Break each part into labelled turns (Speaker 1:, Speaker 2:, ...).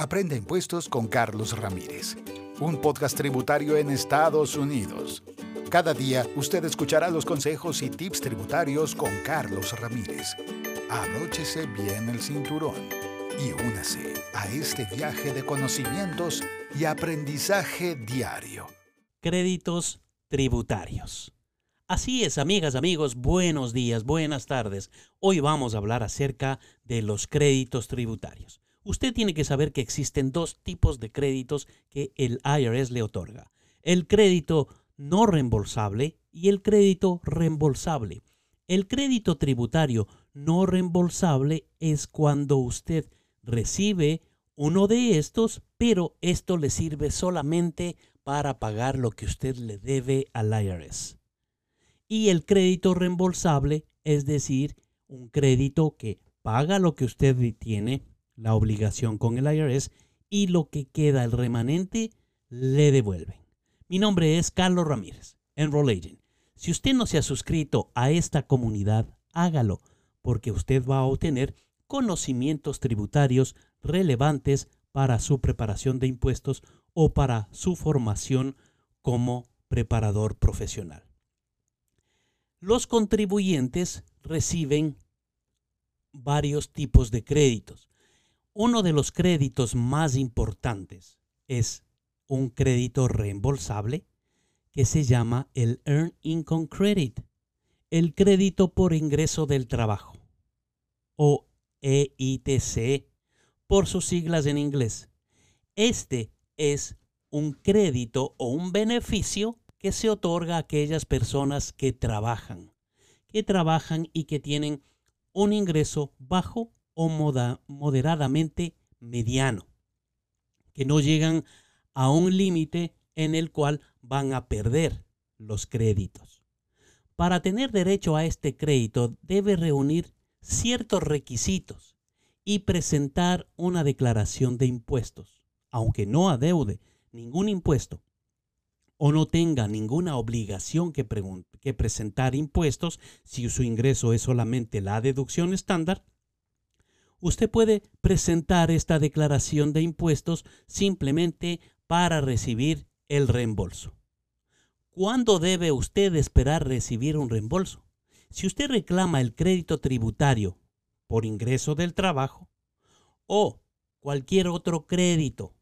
Speaker 1: Aprende impuestos con Carlos Ramírez, un podcast tributario en Estados Unidos. Cada día usted escuchará los consejos y tips tributarios con Carlos Ramírez. Abróchese bien el cinturón y únase a este viaje de conocimientos y aprendizaje diario.
Speaker 2: Créditos tributarios. Así es, amigas, amigos, buenos días, buenas tardes. Hoy vamos a hablar acerca de los créditos tributarios. Usted tiene que saber que existen dos tipos de créditos que el IRS le otorga. El crédito no reembolsable y el crédito reembolsable. El crédito tributario no reembolsable es cuando usted recibe uno de estos, pero esto le sirve solamente para pagar lo que usted le debe al IRS. Y el crédito reembolsable, es decir, un crédito que paga lo que usted tiene, la obligación con el IRS, y lo que queda, el remanente, le devuelven. Mi nombre es Carlos Ramírez, Enroll Agent. Si usted no se ha suscrito a esta comunidad, hágalo, porque usted va a obtener conocimientos tributarios relevantes para su preparación de impuestos o para su formación como preparador profesional. Los contribuyentes reciben varios tipos de créditos. Uno de los créditos más importantes es un crédito reembolsable que se llama el Earned Income Credit, el crédito por ingreso del trabajo o EITC por sus siglas en inglés. Este es un crédito o un beneficio que se otorga a aquellas personas que trabajan, que trabajan y que tienen un ingreso bajo o moderadamente mediano, que no llegan a un límite en el cual van a perder los créditos. Para tener derecho a este crédito debe reunir ciertos requisitos y presentar una declaración de impuestos, aunque no adeude ningún impuesto o no tenga ninguna obligación que, presentar impuestos si su ingreso es solamente la deducción estándar, usted puede presentar esta declaración de impuestos simplemente para recibir el reembolso. ¿Cuándo debe usted esperar recibir un reembolso? Si usted reclama el crédito tributario por ingreso del trabajo o cualquier otro crédito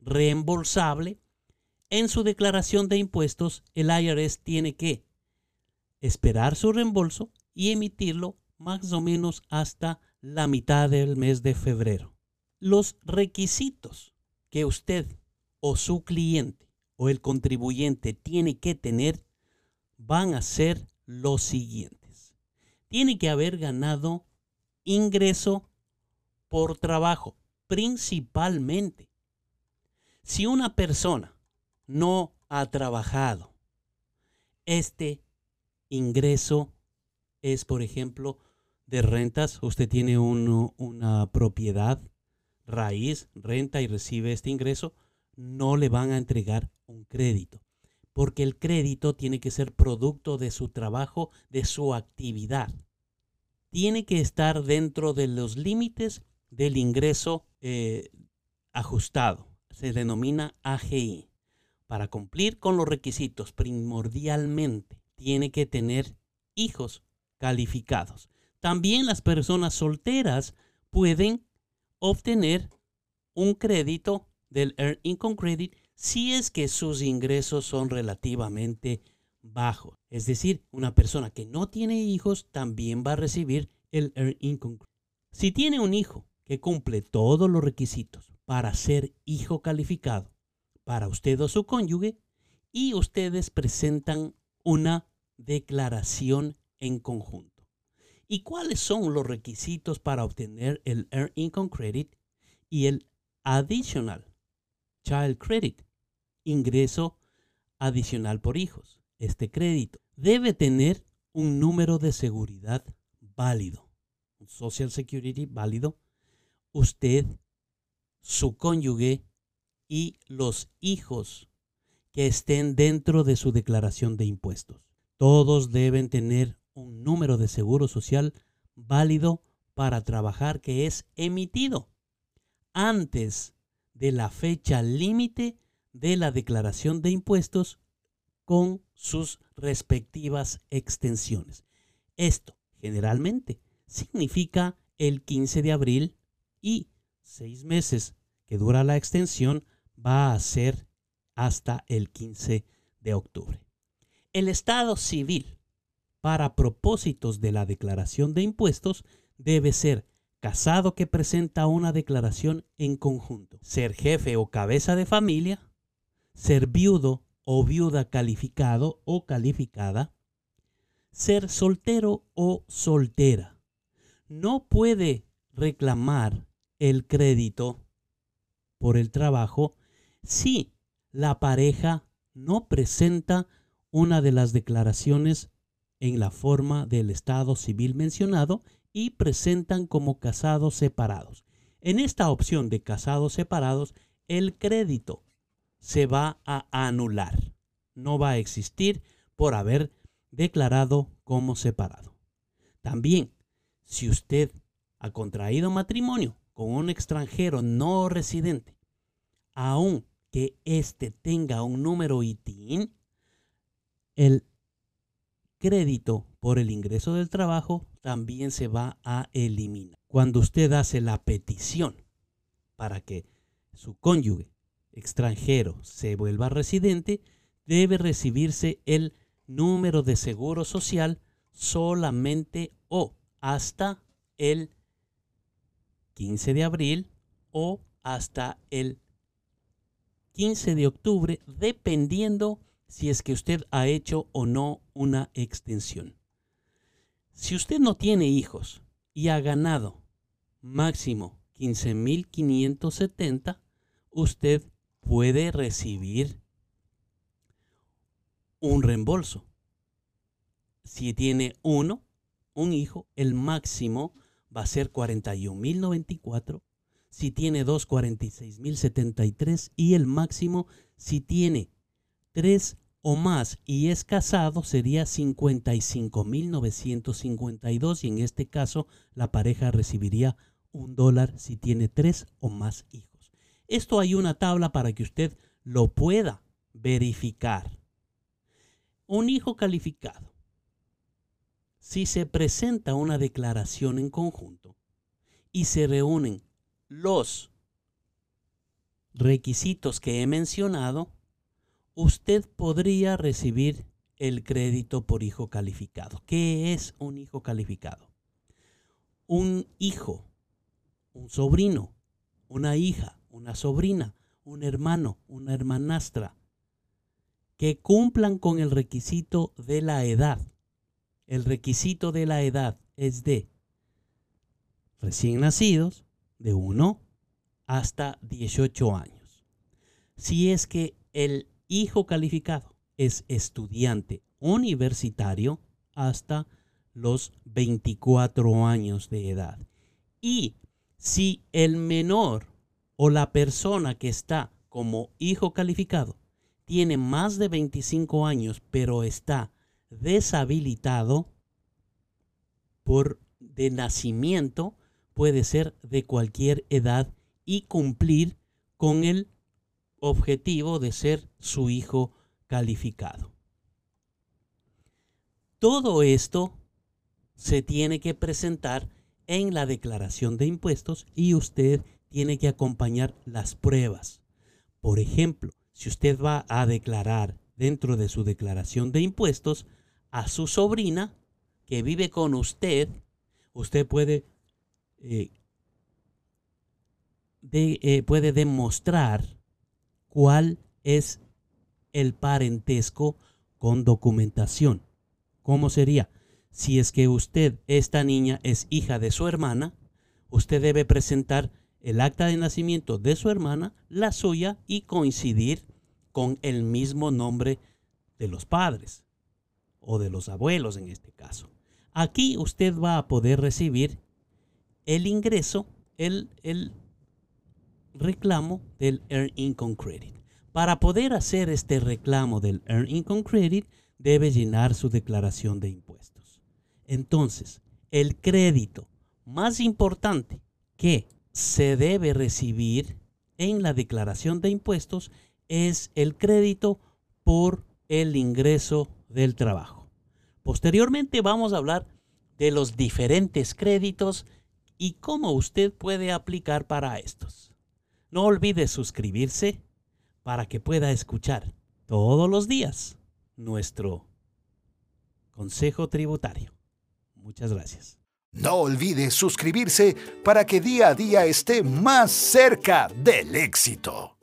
Speaker 2: reembolsable, en su declaración de impuestos el IRS tiene que esperar su reembolso y emitirlo más o menos hasta la mitad del mes de febrero. Los requisitos que usted o su cliente o el contribuyente tiene que tener van a ser los siguientes tiene que haber ganado ingreso por trabajo, principalmente. Si una persona no ha trabajado, este ingreso es, por ejemplo, de rentas. Usted tiene una propiedad raíz, renta y recibe este ingreso, no le van a entregar un crédito porque el crédito tiene que ser producto de su trabajo, de su actividad. Tiene que estar dentro de los límites del ingreso eh, ajustado. Se denomina AGI. Para cumplir con los requisitos, primordialmente tiene que tener hijos calificados. También las personas solteras pueden obtener un crédito del Earned Income Credit si es que sus ingresos son relativamente bajos. Es decir, una persona que no tiene hijos también va a recibir el Earned Income. Si tiene un hijo que cumple todos los requisitos para ser hijo calificado para usted o su cónyuge y ustedes presentan una declaración en conjunto. ¿Y cuáles son los requisitos para obtener el Earned Income Credit y el Additional Child Credit? ingreso adicional por hijos. Este crédito debe tener un número de seguridad válido, Social Security válido. Usted, su cónyuge y los hijos que estén dentro de su declaración de impuestos. Todos deben tener un número de seguro social válido para trabajar que es emitido antes de la fecha límite de la declaración de impuestos con sus respectivas extensiones. Esto generalmente significa el 15 de abril y seis meses que dura la extensión va a ser hasta el 15 de octubre. El estado civil para propósitos de la declaración de impuestos debe ser casado que presenta una declaración en conjunto, ser jefe o cabeza de familia, ser viudo o viuda calificado o calificada, ser soltero o soltera. No puede reclamar el crédito por el trabajo si la pareja no presenta una de las declaraciones en la forma del estado civil mencionado y presentan como casados separados. En esta opción de casados separados, el crédito se va a anular. No va a existir por haber declarado como separado. También, si usted ha contraído matrimonio con un extranjero no residente, aun que éste tenga un número ITIN, el crédito por el ingreso del trabajo también se va a eliminar. Cuando usted hace la petición para que su cónyuge extranjero se vuelva residente, debe recibirse el número de seguro social solamente o hasta el 15 de abril o hasta el 15 de octubre, dependiendo si es que usted ha hecho o no una extensión. Si usted no tiene hijos y ha ganado máximo 15.570, usted puede recibir un reembolso. Si tiene uno, un hijo, el máximo va a ser 41.094. Si tiene dos, 46.073. Y el máximo, si tiene tres o más y es casado, sería 55.952. Y en este caso, la pareja recibiría un dólar si tiene tres o más hijos. Esto hay una tabla para que usted lo pueda verificar. Un hijo calificado. Si se presenta una declaración en conjunto y se reúnen los requisitos que he mencionado, usted podría recibir el crédito por hijo calificado. ¿Qué es un hijo calificado? Un hijo, un sobrino, una hija una sobrina, un hermano, una hermanastra, que cumplan con el requisito de la edad. El requisito de la edad es de recién nacidos, de 1 hasta 18 años. Si es que el hijo calificado es estudiante universitario hasta los 24 años de edad. Y si el menor o la persona que está como hijo calificado tiene más de 25 años, pero está deshabilitado por de nacimiento, puede ser de cualquier edad y cumplir con el objetivo de ser su hijo calificado. Todo esto se tiene que presentar en la declaración de impuestos y usted tiene que acompañar las pruebas. Por ejemplo, si usted va a declarar dentro de su declaración de impuestos a su sobrina que vive con usted, usted puede, eh, eh, puede demostrar cuál es el parentesco con documentación. ¿Cómo sería? Si es que usted, esta niña, es hija de su hermana, usted debe presentar el acta de nacimiento de su hermana, la suya y coincidir con el mismo nombre de los padres o de los abuelos en este caso. Aquí usted va a poder recibir el ingreso, el, el reclamo del Earn Income Credit. Para poder hacer este reclamo del Earn Income Credit, debe llenar su declaración de impuestos. Entonces, el crédito más importante que se debe recibir en la declaración de impuestos es el crédito por el ingreso del trabajo. Posteriormente vamos a hablar de los diferentes créditos y cómo usted puede aplicar para estos. No olvide suscribirse para que pueda escuchar todos los días nuestro consejo tributario. Muchas gracias.
Speaker 1: No olvide suscribirse para que día a día esté más cerca del éxito.